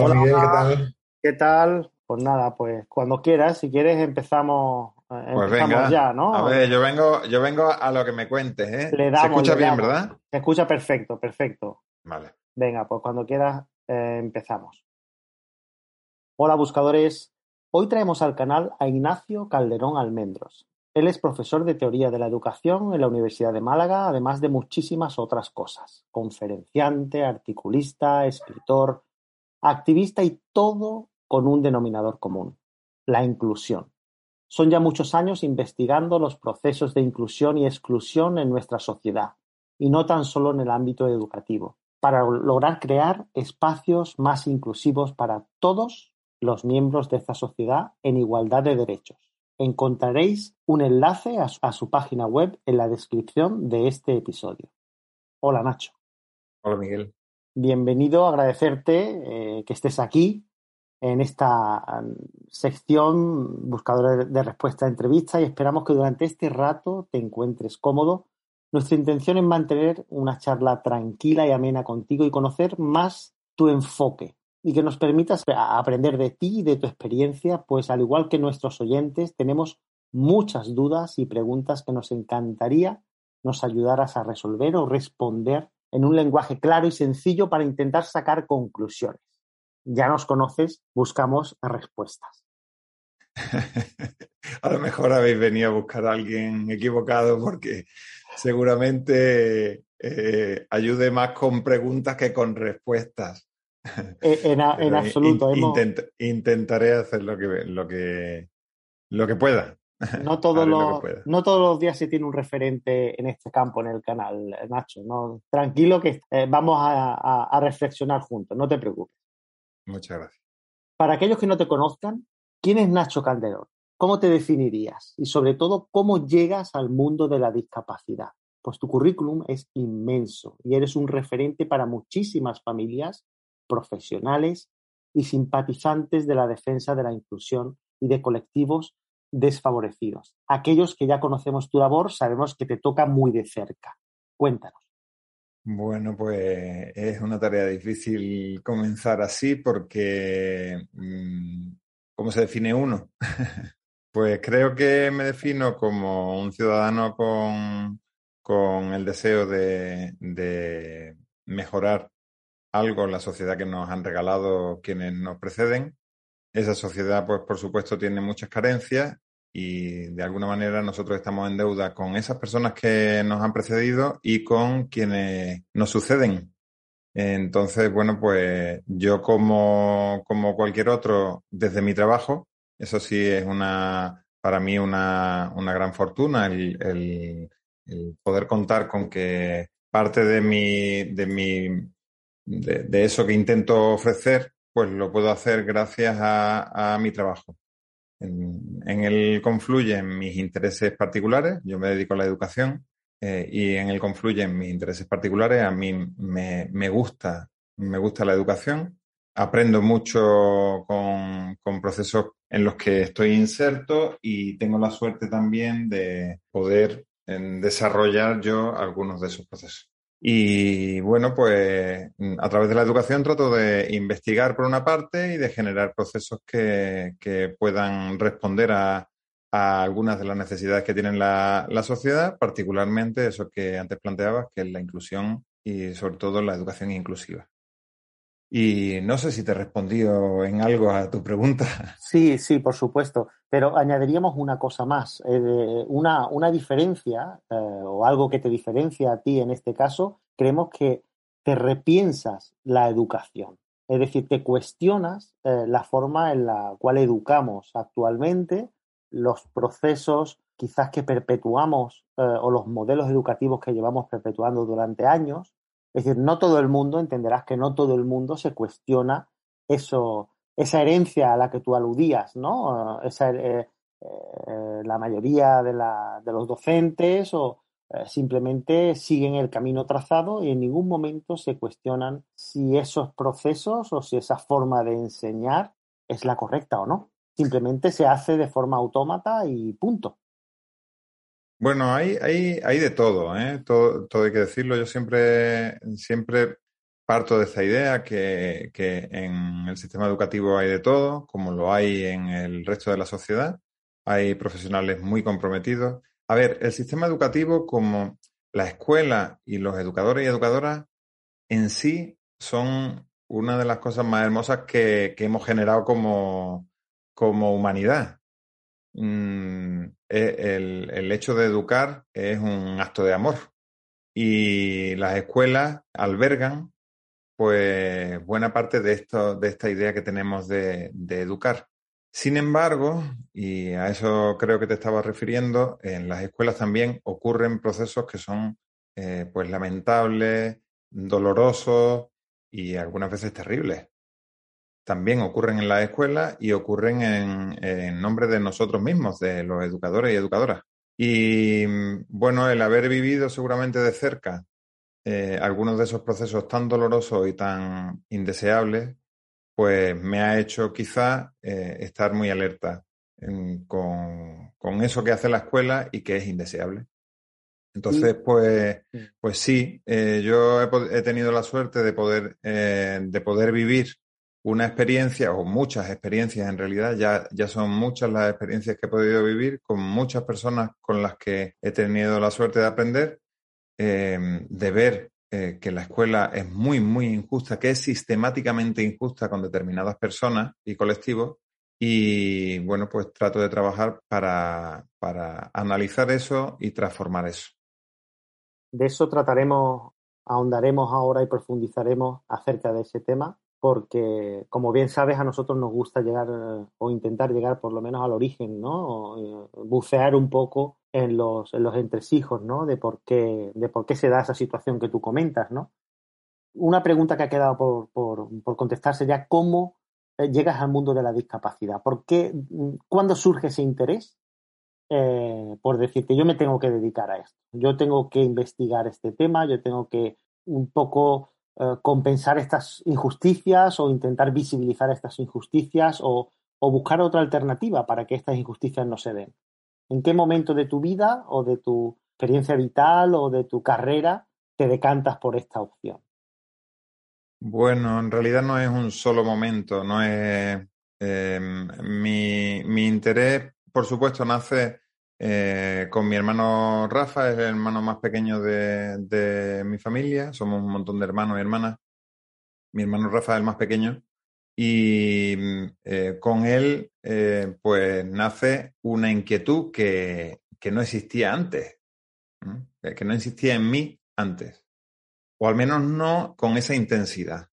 Hola, Miguel, ¿qué tal? ¿Qué tal? Pues nada, pues cuando quieras, si quieres empezamos, eh, Pues empezamos venga, ya, ¿no? a ver, yo vengo, yo vengo a lo que me cuentes, ¿eh? Le Se escucha le bien, damos. ¿verdad? Se escucha perfecto, perfecto. Vale. Venga, pues cuando quieras eh, empezamos. Hola buscadores, hoy traemos al canal a Ignacio Calderón Almendros. Él es profesor de Teoría de la Educación en la Universidad de Málaga, además de muchísimas otras cosas. Conferenciante, articulista, escritor, activista y todo con un denominador común, la inclusión. Son ya muchos años investigando los procesos de inclusión y exclusión en nuestra sociedad, y no tan solo en el ámbito educativo, para lograr crear espacios más inclusivos para todos los miembros de esta sociedad en igualdad de derechos. Encontraréis un enlace a su, página web en la descripción de este episodio. Hola Nacho. Hola, Miguel. Bienvenido, agradecerte eh, que estés aquí en esta um, sección buscadora de, de respuesta a entrevista y esperamos que durante este rato te encuentres cómodo. Nuestra intención es mantener una charla tranquila y amena contigo y conocer más tu enfoque y que nos permitas aprender de ti y de tu experiencia, pues al igual que nuestros oyentes, tenemos muchas dudas y preguntas que nos encantaría nos ayudaras a resolver o responder en un lenguaje claro y sencillo para intentar sacar conclusiones. Ya nos conoces, buscamos respuestas. A lo mejor habéis venido a buscar a alguien equivocado porque seguramente eh, ayude más con preguntas que con respuestas. Eh, En, absoluto, in- hemos- intent- intentaré hacer lo que, lo que, lo que pueda. No, todos lo los, pueda. no todos los días se tiene un referente en este campo en el canal, Nacho. ¿no? Tranquilo que eh, vamos a, a- a reflexionar juntos, no te preocupes. Muchas gracias. Para aquellos que no te conozcan, ¿quién es Nacho Calderón? ¿Cómo te definirías? Y sobre todo, ¿cómo llegas al mundo de la discapacidad? Pues tu currículum es inmenso y eres un referente para muchísimas familias, profesionales y simpatizantes de la defensa de la inclusión y de colectivos desfavorecidos. Aquellos que ya conocemos tu labor sabemos que te toca muy de cerca. Cuéntanos. Bueno, pues es una tarea difícil comenzar así porque mm, ¿cómo se define uno? Pues creo que me defino como un ciudadano con, con el deseo de, de mejorar algo en la sociedad que nos han regalado quienes nos preceden. Esa sociedad, pues por supuesto, tiene muchas carencias y de alguna manera nosotros estamos en deuda con esas personas que nos han precedido y con quienes nos suceden. Entonces, bueno, pues yo como, como cualquier otro, desde mi trabajo, eso sí es una, para mí una, una gran fortuna el, el- poder contar con que parte de mi, de mi, de, de eso que intento ofrecer, pues lo puedo hacer gracias a, a mi trabajo. En, en él confluyen mis intereses particulares, yo me dedico a la educación, eh, y en él confluyen mis intereses particulares. A mí me, me gusta, me gusta la educación, aprendo mucho con, con procesos en los que estoy inserto y tengo la suerte también de poder en, desarrollar yo algunos de esos procesos. Y bueno, pues a través de la educación trato de investigar por una parte y de generar procesos que, que puedan responder a, a algunas de las necesidades que tiene la, la sociedad, particularmente eso que antes planteabas, que es la inclusión y sobre todo la educación inclusiva. Y no sé si te he respondido en algo a tu pregunta. Sí, sí, por supuesto. Pero añadiríamos una cosa más, eh, una, una diferencia eh, o algo que te diferencia a ti en este caso, creemos que te repiensas la educación. Es decir, te cuestionas eh, la forma en la cual educamos actualmente, los procesos quizás que perpetuamos o los modelos educativos que llevamos perpetuando durante años. Es decir, no todo el mundo, entenderás que no todo el mundo se cuestiona eso, esa herencia a la que tú aludías, ¿no? Esa, eh, eh, la mayoría de, los docentes o simplemente siguen el camino trazado y en ningún momento se cuestionan si esos procesos o si esa forma de enseñar es la correcta o no. Simplemente se hace de forma autómata y punto. Bueno, hay, hay, hay de todo, ¿eh? Todo, todo hay que decirlo. Yo siempre, siempre parto de esta idea que, que en el sistema educativo hay de todo, como lo hay en el resto de la sociedad. Hay profesionales muy comprometidos. A ver, el sistema educativo como la escuela y los educadores y educadoras en sí son una de las cosas más hermosas que, que hemos generado como, como humanidad. Mm, e, el, hecho de educar es un acto de amor y las escuelas albergan pues buena parte de esto, de esta idea que tenemos de, de educar. Sin embargo, y a eso creo que te estaba refiriendo, en las escuelas también ocurren procesos que son eh, pues lamentables, dolorosos y algunas veces terribles también ocurren en la escuela y ocurren en, nombre de nosotros mismos, de los educadores y educadoras. Y bueno, el haber vivido seguramente de cerca eh, algunos de esos procesos tan dolorosos y tan indeseables, pues me ha hecho quizá eh, estar muy alerta con, eso que hace la escuela y que es indeseable. Entonces, pues, pues sí, eh, yo he, he, tenido la suerte de poder, de poder vivir una experiencia o muchas experiencias en realidad, ya, ya son muchas las experiencias que he podido vivir con muchas personas con las que he tenido la suerte de aprender, eh, de ver eh, que la escuela es muy, muy injusta, que es sistemáticamente injusta con determinadas personas y colectivos. Y bueno, pues trato de trabajar para, para analizar eso y transformar eso. De eso trataremos, ahondaremos ahora y profundizaremos acerca de ese tema porque, como bien sabes, a nosotros nos gusta llegar o intentar llegar por lo menos al origen, ¿no? Eh, bucear un poco en los, en los entresijos, ¿no? De por, qué, de por qué se da esa situación que tú comentas, ¿no? Una pregunta que ha quedado por, por, por contestarse ya, ¿cómo eh, llegas al mundo de la discapacidad? ¿Por qué, cuándo surge ese interés eh, por decirte, yo me tengo que dedicar a esto, yo tengo que investigar este tema, yo tengo que un poco eh, compensar estas injusticias o intentar visibilizar estas injusticias o, buscar otra alternativa para que estas injusticias no se den. ¿En qué momento de tu vida o de tu experiencia vital o de tu carrera te decantas por esta opción? Bueno, en realidad no es un solo momento, no es mi, mi interés, por supuesto, nace eh, con mi hermano Rafa, es el hermano más pequeño de, mi familia. Somos un montón de hermanos y hermanas. Mi hermano Rafa es el más pequeño. Y eh, con él, eh, pues nace una inquietud que, que no existía antes, que no existía en mí antes. O al menos no con esa intensidad.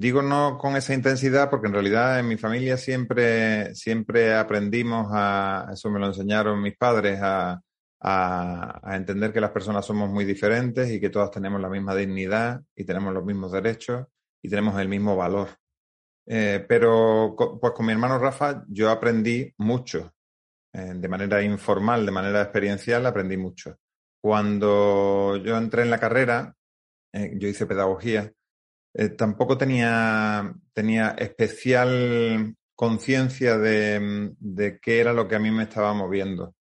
Digo no con esa intensidad porque en realidad en mi familia siempre, siempre aprendimos a, eso me lo enseñaron mis padres, a, a, entender que las personas somos muy diferentes y que todas tenemos la misma dignidad y tenemos los mismos derechos y tenemos el mismo valor. Eh, pero pues con mi hermano Rafa yo aprendí mucho, eh, de manera informal, de manera experiencial, aprendí mucho. Cuando yo entré en la carrera, eh, yo hice pedagogía, eh, tampoco tenía, tenía especial conciencia de, de, qué era lo que a mí me estaba moviendo.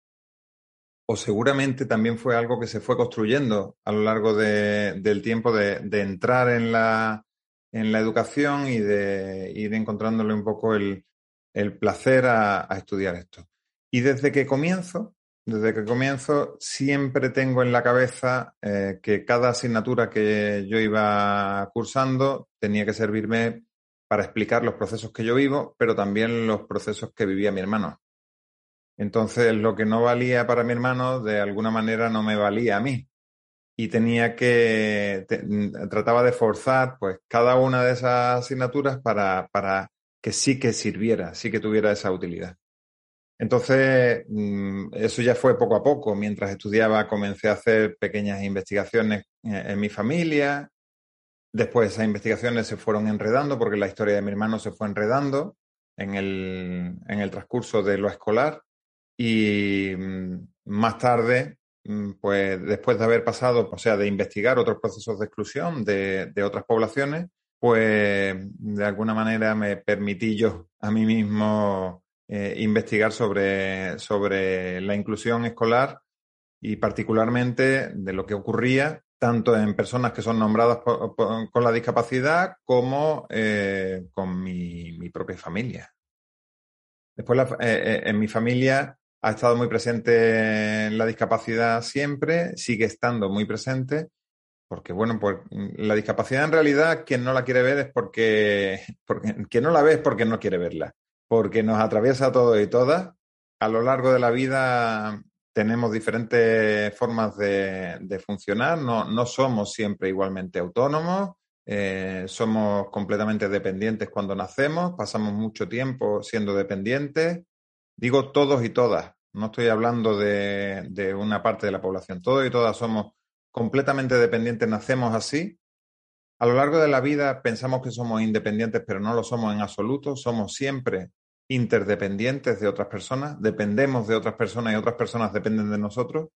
O seguramente también fue algo que se fue construyendo a lo largo de, del tiempo de, de, entrar en la, en la educación y de ir encontrándole un poco el, el placer a, a estudiar esto. Y desde que comienzo, desde que comienzo siempre tengo en la cabeza eh, que cada asignatura que yo iba cursando tenía que servirme para explicar los procesos que yo vivo, pero también los procesos que vivía mi hermano. Entonces, lo que no valía para mi hermano, de alguna manera no me valía a mí. Y tenía que, trataba de forzar pues cada una de esas asignaturas para, para que sí que sirviera, sí que tuviera esa utilidad. Entonces, mm, eso ya fue poco a poco. Mientras estudiaba, comencé a hacer pequeñas investigaciones eh, en mi familia. Después esas investigaciones se fueron enredando porque la historia de mi hermano se fue enredando en el, en el transcurso de lo escolar. Y mm, más tarde, mm, pues después de haber pasado, o sea, de investigar otros procesos de exclusión de, de otras poblaciones, pues de alguna manera me permití yo a mí mismo eh, investigar sobre, sobre la inclusión escolar y particularmente de lo que ocurría tanto en personas que son nombradas con la discapacidad como eh, con mi, mi, propia familia. Después, la, eh, en mi familia ha estado muy presente la discapacidad siempre, sigue estando muy presente, porque bueno, pues la discapacidad en realidad quien no la quiere ver es porque, porque quien no la ve es porque no quiere verla, porque nos atraviesa a todos y todas. A lo largo de la vida tenemos diferentes formas de, funcionar, no, no, somos siempre igualmente autónomos, eh, somos completamente dependientes cuando nacemos, pasamos mucho tiempo siendo dependientes. Digo todos y todas, no estoy hablando de una parte de la población, todos y todas somos completamente dependientes, nacemos así. A lo largo de la vida pensamos que somos independientes, pero no lo somos en absoluto, somos siempre interdependientes de otras personas, dependemos de otras personas y otras personas dependen de nosotros.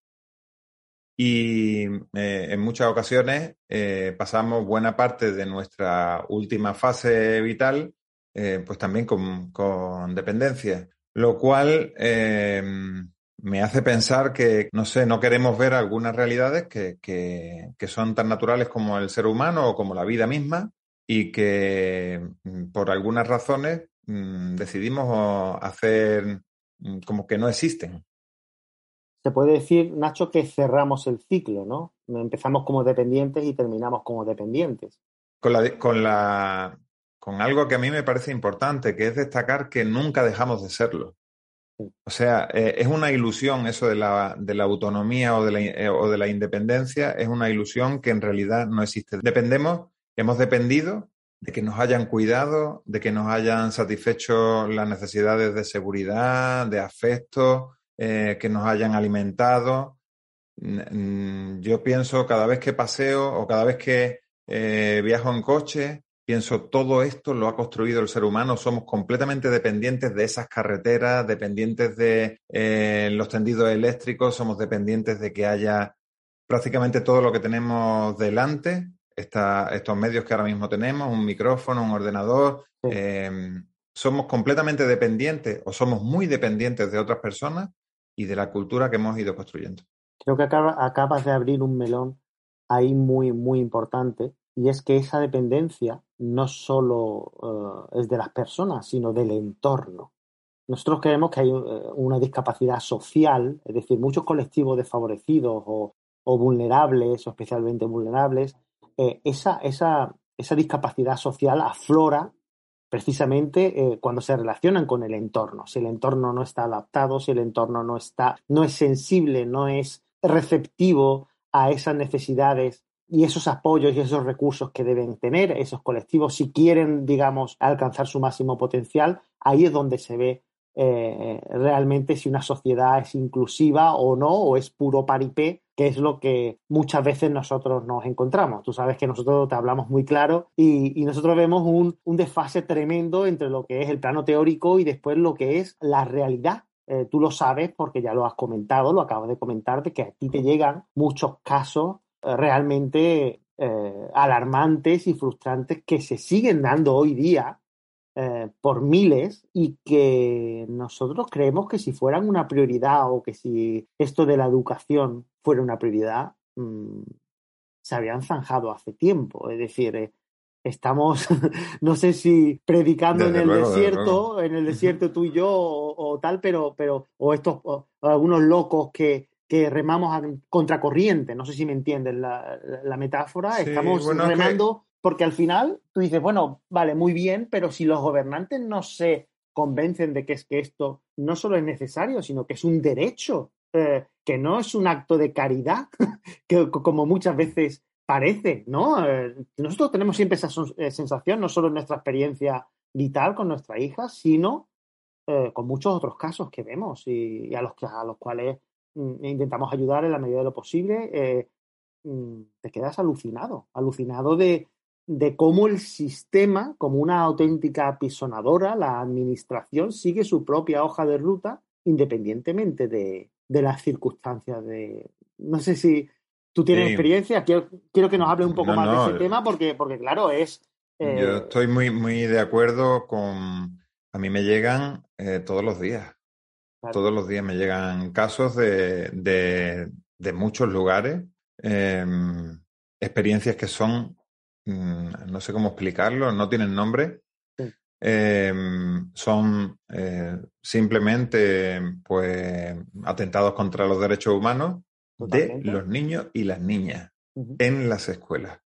Y eh, en muchas ocasiones eh, pasamos buena parte de nuestra última fase vital, eh, pues también con, con, dependencia, lo cual me hace pensar que, no sé, no queremos ver algunas realidades que, que, que son tan naturales como el ser humano o como la vida misma y que mm, por algunas razones Mm, decidimos hacer mm, como que no existen. Se puede decir, Nacho, que cerramos el ciclo, ¿no? Empezamos como dependientes y terminamos como dependientes. Con, la, con, la, con algo que a mí me parece importante, que es destacar que nunca dejamos de serlo. O sea, eh, es una ilusión eso de la, de la autonomía o de la, eh, o de la independencia, es una ilusión que en realidad no existe. Dependemos, hemos dependido de que nos hayan cuidado, de que nos hayan satisfecho las necesidades de seguridad, de afecto, eh, que nos hayan alimentado. Yo pienso cada vez que paseo o cada vez que viajo en coche, pienso todo esto lo ha construido el ser humano. Somos completamente dependientes de esas carreteras, dependientes de eh, los tendidos eléctricos, somos dependientes de que haya prácticamente todo lo que tenemos delante esta, estos medios que ahora mismo tenemos, un micrófono, un ordenador, sí. eh, somos completamente dependientes o somos muy dependientes de otras personas y de la cultura que hemos ido construyendo. Creo que acaba, acabas de abrir un melón ahí muy, muy importante y es que esa dependencia no solo uh, es de las personas, sino del entorno. Nosotros creemos que hay uh, una discapacidad social, es decir, muchos colectivos desfavorecidos o, vulnerables, o especialmente vulnerables, eh, esa, esa, esa, discapacidad social aflora precisamente eh, cuando se relacionan con el entorno. Si el entorno no está adaptado, si el entorno no está, no es sensible, no es receptivo a esas necesidades y esos apoyos y esos recursos que deben tener esos colectivos si quieren, digamos, alcanzar su máximo potencial, ahí es donde se ve eh, realmente si una sociedad es inclusiva o no, o es puro paripé, que es lo que muchas veces nosotros nos encontramos. Tú sabes que nosotros te hablamos muy claro y, nosotros vemos un, desfase tremendo entre lo que es el plano teórico y después lo que es la realidad. Eh, tú lo sabes porque ya lo has comentado, lo acabas de comentarte, que a ti te llegan muchos casos realmente eh, alarmantes y frustrantes que se siguen dando hoy día eh, por miles y que nosotros creemos que si fueran una prioridad o que si esto de la educación fuera una prioridad, mmm, se habían zanjado hace tiempo. Es decir, eh, estamos, no sé si predicando Desde en el luego, desierto, en el desierto tú y yo o, o tal, pero, pero, o estos, o, algunos locos que, que remamos a contracorriente, no sé si me entienden la, la, la metáfora, sí, estamos bueno, remando que porque al final tú dices, bueno, vale, muy bien, pero si los gobernantes no se convencen de que es que esto no solo es necesario, sino que es un derecho, eh, que no es un acto de caridad, que como muchas veces parece, ¿no? Eh, nosotros tenemos siempre esa eh, sensación, no solo en nuestra experiencia vital con nuestra hija, sino eh, con muchos otros casos que vemos y, a, los, a los cuales intentamos ayudar en la medida de lo posible, eh, mm, te quedas alucinado, alucinado de, de cómo el sistema, como una auténtica apisonadora, la administración sigue su propia hoja de ruta independientemente de, de las circunstancias de... No sé si tú tienes experiencia, quiero, quiero, que nos hable un poco más de ese tema porque, porque claro, es... Yo eh, estoy muy, muy de acuerdo con... A mí me llegan eh, todos los días. Todos los días me llegan casos de, de, de muchos lugares, em, experiencias que son, mm, no sé cómo explicarlo, no tienen nombre, Em, son eh, simplemente pues atentados contra los derechos humanos de los niños y las niñas en las escuelas.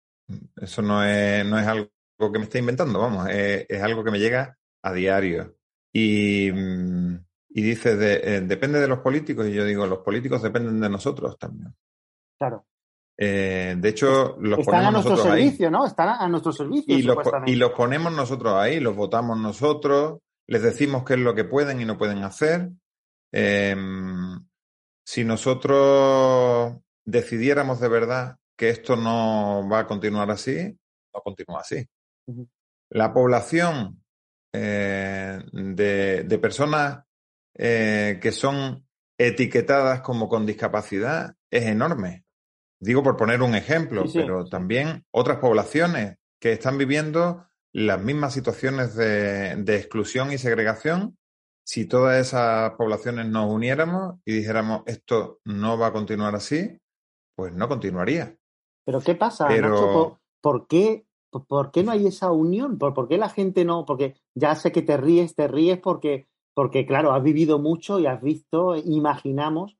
Eso no es, no es algo que me esté inventando, vamos, es, algo que me llega a diario. Y, mm, y dice, eh, depende de los políticos, y yo digo, los políticos dependen de nosotros también. Claro. Eh, de hecho, los Están a nuestro servicio, ¿no? Están a nuestro servicio. Y los, y los ponemos nosotros ahí, los votamos nosotros, les decimos qué es lo que pueden y no pueden hacer. Em, si nosotros decidiéramos de verdad que esto no va a continuar así, no continúa así. La población eh, de, personas eh, que son etiquetadas como con discapacidad es enorme. Digo por poner un ejemplo, pero también otras poblaciones que están viviendo las mismas situaciones de, exclusión y segregación. Si todas esas poblaciones nos uniéramos y dijéramos esto no va a continuar así, pues no continuaría. Pero ¿qué pasa, Nacho? ¿Por, qué, ¿Por, qué, no hay esa unión? ¿Por, ¿Por, qué la gente no? Porque ya sé que te ríes, te ríes porque, porque, claro, has vivido mucho y has visto, imaginamos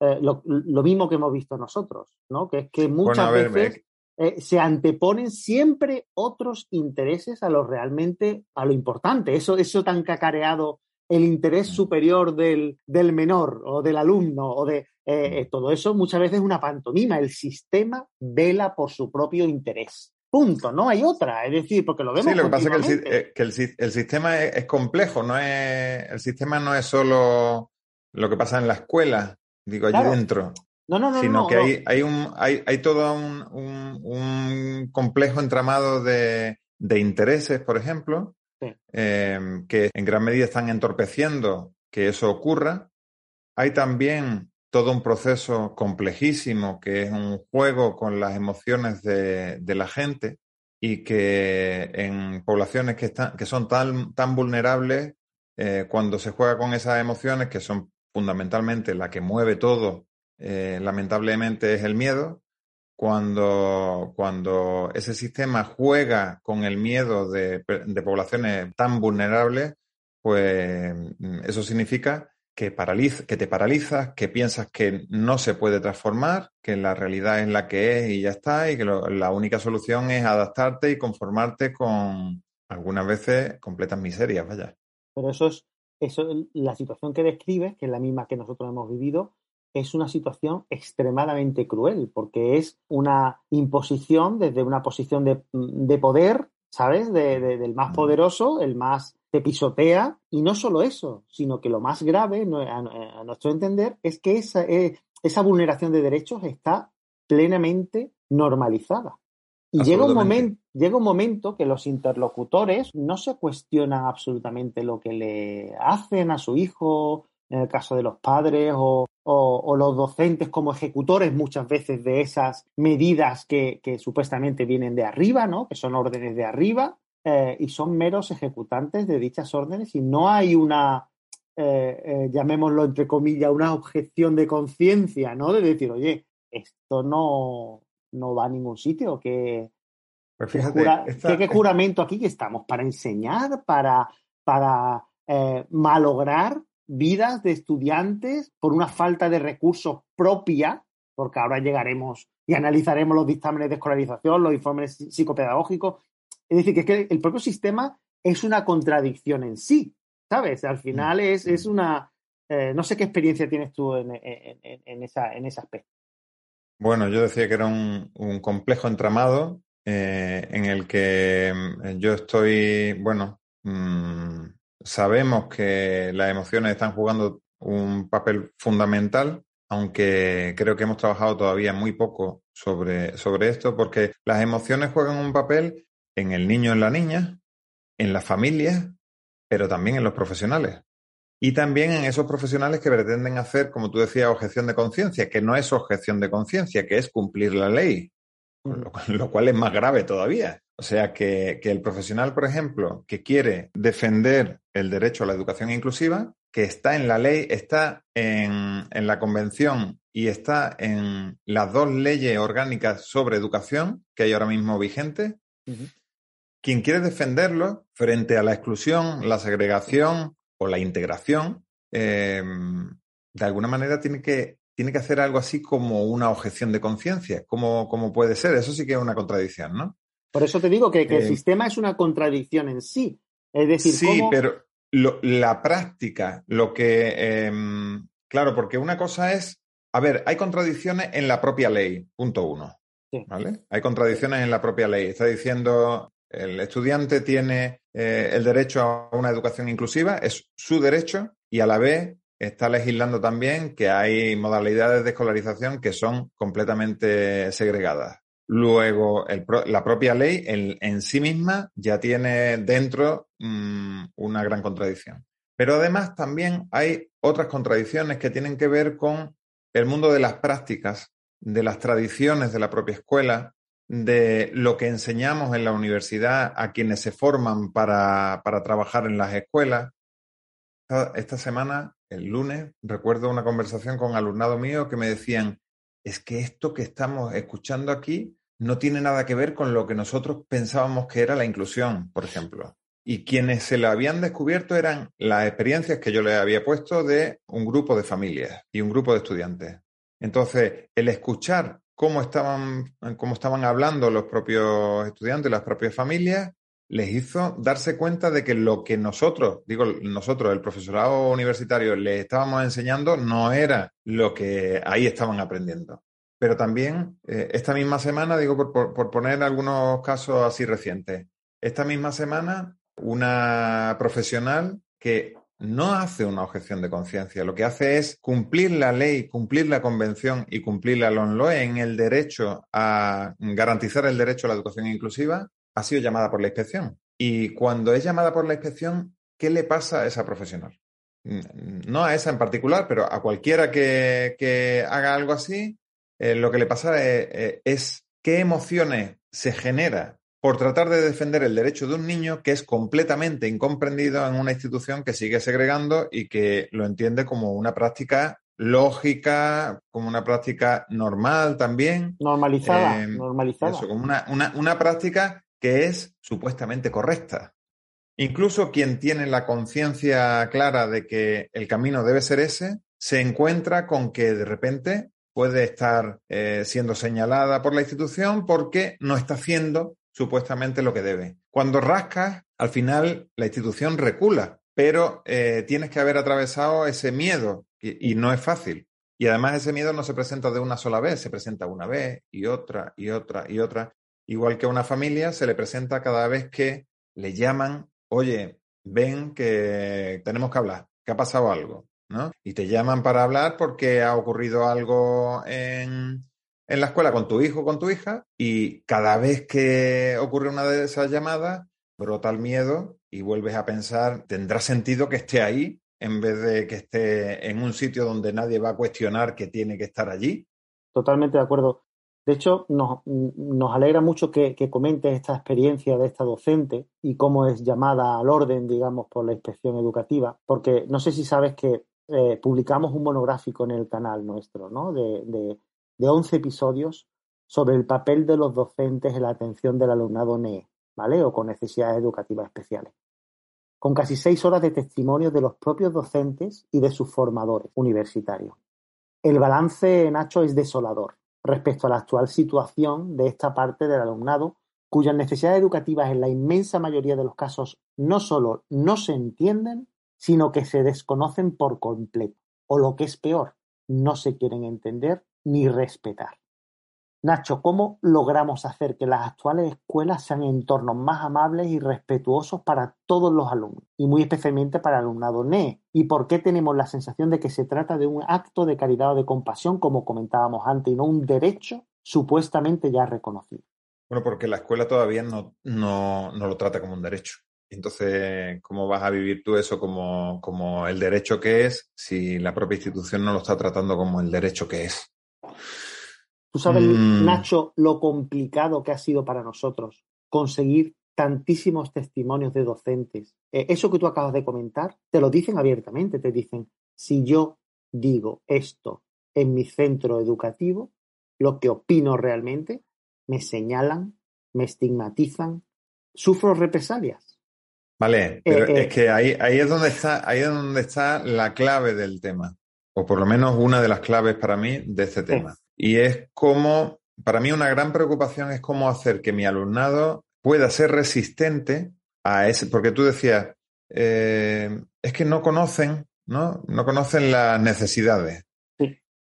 eh, lo, mismo que hemos visto nosotros, ¿no? Que es que muchas veces eh, se anteponen siempre otros intereses a lo realmente, a lo importante. Eso, eso tan cacareado, el interés mm. superior del, del menor o del alumno o de eh, mm. todo eso muchas veces es una pantomima. El sistema vela por su propio interés. Punto, no hay otra. Es decir, porque lo vemos. Sí, lo que pasa es que, el, el, sistema es, es, complejo, no es, el sistema no es solo lo que pasa en la escuela, digo, allí dentro. No, no, no. Sino que Hay, hay, un, hay, hay todo un, un, complejo entramado de, de, intereses, por ejemplo, em, que en gran medida están entorpeciendo que eso ocurra. Hay también todo un proceso complejísimo que es un juego con las emociones de, la gente y que en poblaciones que, son tan, tan vulnerables, eh, cuando se juega con esas emociones, que son fundamentalmente la que mueve todo, eh, lamentablemente, es el miedo. Cuando, cuando ese sistema juega con el miedo de, poblaciones tan vulnerables, pues mm, eso significa que, que te paralizas, que piensas que no se puede transformar, que la realidad es la que es y ya está, y que la única solución es adaptarte y conformarte con algunas veces completas miserias, vaya. Pero eso es eso, la situación que describes, que es la misma que nosotros hemos vivido, es una situación extremadamente cruel, porque es una imposición desde una posición de, poder, ¿sabes? del más poderoso, el más te pisotea, y no solo eso, sino que lo más grave, a, nuestro entender, es que esa, eh, esa vulneración de derechos está plenamente normalizada. Y llega un, momento, llega un momento que los interlocutores no se cuestionan absolutamente lo que le hacen a su hijo, en el caso de los padres, o, los docentes como ejecutores muchas veces de esas medidas que, supuestamente vienen de arriba, ¿no? que son órdenes de arriba, eh, y son meros ejecutantes de dichas órdenes y no hay una, eh, eh, llamémoslo entre comillas, una objeción de conciencia, ¿no? De decir, oye, esto no, no va a ningún sitio. ¿Qué, pues ¿qué, juramento aquí que estamos? ¿Para enseñar? ¿Para, para malograr vidas de estudiantes por una falta de recursos propia? Porque ahora llegaremos y analizaremos los dictámenes de escolarización, los informes psicopedagógicos. Es decir, que, es que el propio sistema es una contradicción en sí, ¿sabes? Al final es, es una... Eh, no sé qué experiencia tienes tú en, en, esa, en ese aspecto. Bueno, yo decía que era un, complejo entramado eh, en el que mm, yo estoy, bueno, mm, sabemos que las emociones están jugando un papel fundamental, aunque creo que hemos trabajado todavía muy poco sobre, sobre esto, porque las emociones juegan un papel en el niño, en la niña, en la familia, pero también en los profesionales. Y también en esos profesionales que pretenden hacer, como tú decías, objeción de conciencia, que no es objeción de conciencia, que es cumplir la ley, lo, cual es más grave todavía. O sea, que, el profesional, por ejemplo, que quiere defender el derecho a la educación inclusiva, que está en la ley, está en, la convención y está en las dos leyes orgánicas sobre educación que hay ahora mismo vigentes, quien quiere defenderlo frente a la exclusión, la segregación o la integración, em, de alguna manera tiene que, tiene que hacer algo así como una objeción de conciencia. ¿Cómo, puede ser? Eso sí que es una contradicción, ¿no? Por eso te digo que, el eh, sistema es una contradicción en sí. Es decir, sí, pero la práctica, lo que. Em, claro, porque una cosa es. A ver, hay contradicciones en la propia ley, punto uno. ¿Vale? Hay contradicciones en la propia ley. Está diciendo el estudiante tiene eh, el derecho a una educación inclusiva, es su derecho y a la vez está legislando también que hay modalidades de escolarización que son completamente segregadas. Luego, la propia ley en, sí misma ya tiene dentro mm, una gran contradicción. Pero además también hay otras contradicciones que tienen que ver con el mundo de las prácticas, de las tradiciones de la propia escuela, de lo que enseñamos en la universidad a quienes se forman para, trabajar en las escuelas. Esta, semana, el lunes, recuerdo una conversación con alumnado mío que me decían, es que esto que estamos escuchando aquí no tiene nada que ver con lo que nosotros pensábamos que era la inclusión, por ejemplo. Y quienes se lo habían descubierto eran las experiencias que yo les había puesto de un grupo de familias y un grupo de estudiantes. Entonces, el escuchar cómo estaban, cómo estaban hablando los propios estudiantes, las propias familias, les hizo darse cuenta de que lo que nosotros, digo nosotros, el profesorado universitario, les estábamos enseñando no era lo que ahí estaban aprendiendo. Pero también eh, esta misma semana, digo por poner algunos casos así recientes, esta misma semana una profesional que no hace una objeción de conciencia, lo que hace es cumplir la ley, cumplir la convención y cumplir la LONLOE en el derecho a garantizar el derecho a la educación inclusiva, ha sido llamada por la inspección. Y cuando es llamada por la inspección, ¿qué le pasa a esa profesional? No a esa en particular, pero a cualquiera que, haga algo así, eh, lo que le pasa es, eh, es qué emociones se genera por tratar de defender el derecho de un niño que es completamente incomprendido en una institución que sigue segregando y que lo entiende como una práctica lógica, como una práctica normal también. Normalizada, eh, normalizada. Eso, como una, una práctica que es supuestamente correcta. Incluso quien tiene la conciencia clara de que el camino debe ser ese, se encuentra con que de repente puede estar eh, siendo señalada por la institución porque no está haciendo supuestamente lo que debe. Cuando rascas, al final la institución recula, pero eh, tienes que haber atravesado ese miedo y, no es fácil. Y además ese miedo no se presenta de una sola vez, se presenta una vez y otra y otra y otra. Igual que a una familia se le presenta cada vez que le llaman, oye, ven que tenemos que hablar, que ha pasado algo, ¿no? Y te llaman para hablar porque ha ocurrido algo en, en la escuela con tu hijo o con tu hija y cada vez que ocurre una de esas llamadas, brota el miedo y vuelves a pensar, ¿tendrá sentido que esté ahí en vez de que esté en un sitio donde nadie va a cuestionar que tiene que estar allí? Totalmente de acuerdo. De hecho, nos, alegra mucho que, comentes esta experiencia de esta docente y cómo es llamada al orden, digamos, por la inspección educativa, porque no sé si sabes que eh, publicamos un monográfico en el canal nuestro, ¿no? de 11 episodios sobre el papel de los docentes en la atención del alumnado NEE, ¿vale? O con necesidades educativas especiales. Con casi seis horas de testimonio de los propios docentes y de sus formadores universitarios. El balance, Nacho, es desolador respecto a la actual situación de esta parte del alumnado cuyas necesidades educativas en la inmensa mayoría de los casos no solo no se entienden, sino que se desconocen por completo, o lo que es peor, no se quieren entender ni respetar. Nacho, ¿cómo logramos hacer que las actuales escuelas sean entornos más amables y respetuosos para todos los alumnos, y muy especialmente para el alumnado NE? ¿Y por qué tenemos la sensación de que se trata de un acto de caridad o de compasión, como comentábamos antes, y no un derecho supuestamente ya reconocido? Bueno, porque la escuela todavía no, no, no lo trata como un derecho. Entonces, ¿cómo vas a vivir tú eso como, como el derecho que es si la propia institución no lo está tratando como el derecho que es? Tú sabes, mm. Nacho, lo complicado que ha sido para nosotros conseguir tantísimos testimonios de docentes. Eh, eso que tú acabas de comentar, te lo dicen abiertamente, te dicen, si yo digo esto en mi centro educativo, lo que opino realmente, me señalan, me estigmatizan, sufro represalias. Vale, pero eh, es eh, que ahí, ahí, es donde está, ahí es donde está la clave del tema, o por lo menos una de las claves para mí de este tema. Y es cómo, para mí una gran preocupación es cómo hacer que mi alumnado pueda ser resistente a ese, porque tú decías, eh, es que no conocen, ¿no? No conocen las necesidades.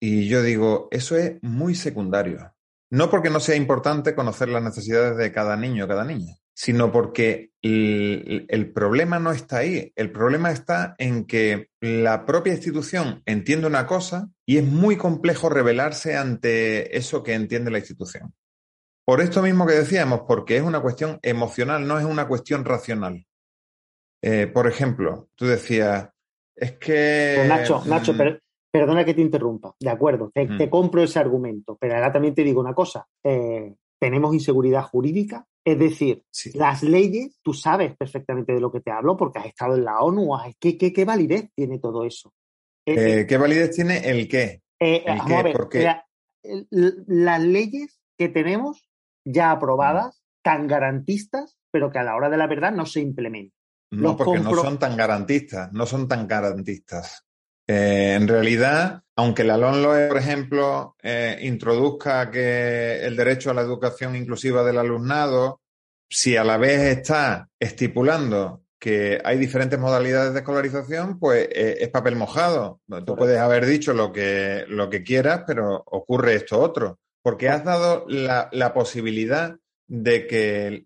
Y yo digo, eso es muy secundario. No porque no sea importante conocer las necesidades de cada niño o cada niña, sino porque el, problema no está ahí. El problema está en que la propia institución entiende una cosa y es muy complejo revelarse ante eso que entiende la institución. Por esto mismo que decíamos, porque es una cuestión emocional, no es una cuestión racional. Eh, por ejemplo, tú decías, es que... Nacho, Nacho, mm, perdona que te interrumpa, de acuerdo, te, mm. compro ese argumento, pero ahora también te digo una cosa, eh, tenemos inseguridad jurídica, es decir, las leyes, tú sabes perfectamente de lo que te hablo porque has estado en la ONU. ¿Qué, qué, validez tiene todo eso? Eh, ¿Qué validez tiene el qué? Eh, las leyes que tenemos ya aprobadas, tan garantistas, pero que a la hora de la verdad no se implementan. No, porque no son tan garantistas, no son tan garantistas. Eh, en realidad, aunque la LONLOE, por ejemplo, eh, introduzca que el derecho a la educación inclusiva del alumnado, si a la vez está estipulando que hay diferentes modalidades de escolarización, pues eh, es papel mojado. Tú puedes haber dicho lo que, lo que quieras, pero ocurre esto otro. Porque has dado la, la posibilidad de que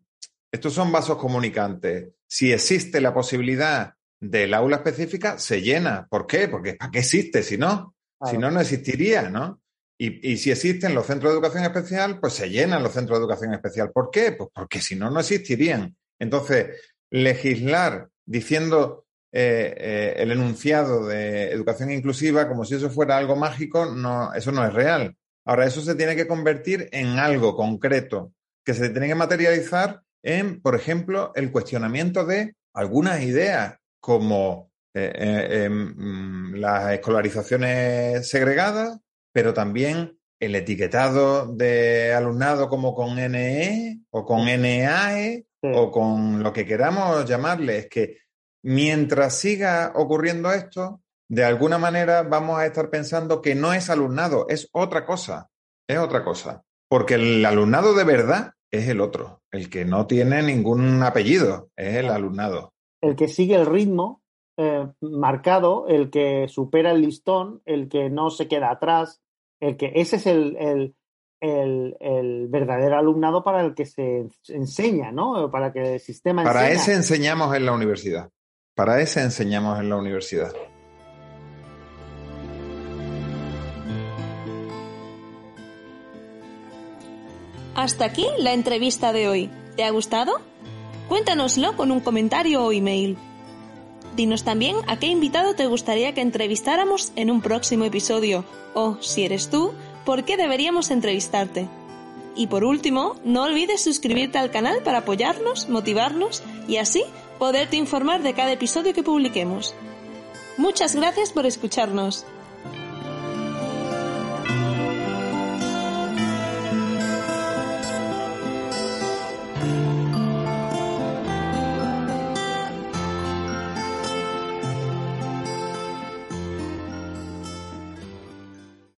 estos son vasos comunicantes. Si existe la posibilidad del aula específica se llena. ¿Por qué? Porque ¿para qué existe si no? Si no, no existiría, ¿no? Y, y, si existen los centros de educación especial, pues se llenan los centros de educación especial. ¿Por qué? Pues porque si no, no existirían. Entonces, legislar diciendo eh, eh, el enunciado de educación inclusiva como si eso fuera algo mágico, no, eso no es real. Ahora, eso se tiene que convertir en algo concreto, que se tiene que materializar en, por ejemplo, el cuestionamiento de algunas ideas como eh, eh, em, mm, las escolarizaciones segregadas, pero también el etiquetado de alumnado como con NE o con NAE o con lo que queramos llamarle. Es que mientras siga ocurriendo esto, de alguna manera vamos a estar pensando que no es alumnado, es otra cosa, es otra cosa. Porque el alumnado de verdad es el otro, el que no tiene ningún apellido, es el alumnado el que sigue el ritmo eh, marcado, el que supera el listón, el que no se queda atrás, el que ese es el, verdadero alumnado para el que se enseña, ¿no? Para que el sistema Para ese enseñamos en la universidad. Para ese enseñamos en la universidad. Hasta aquí la entrevista de hoy. ¿Te ha gustado? Cuéntanoslo con un comentario o email. Dinos también a qué invitado te gustaría que entrevistáramos en un próximo episodio o, si eres tú, por qué deberíamos entrevistarte. Y por último, no olvides suscribirte al canal para apoyarnos, motivarnos y así poderte informar de cada episodio que publiquemos. Muchas gracias por escucharnos.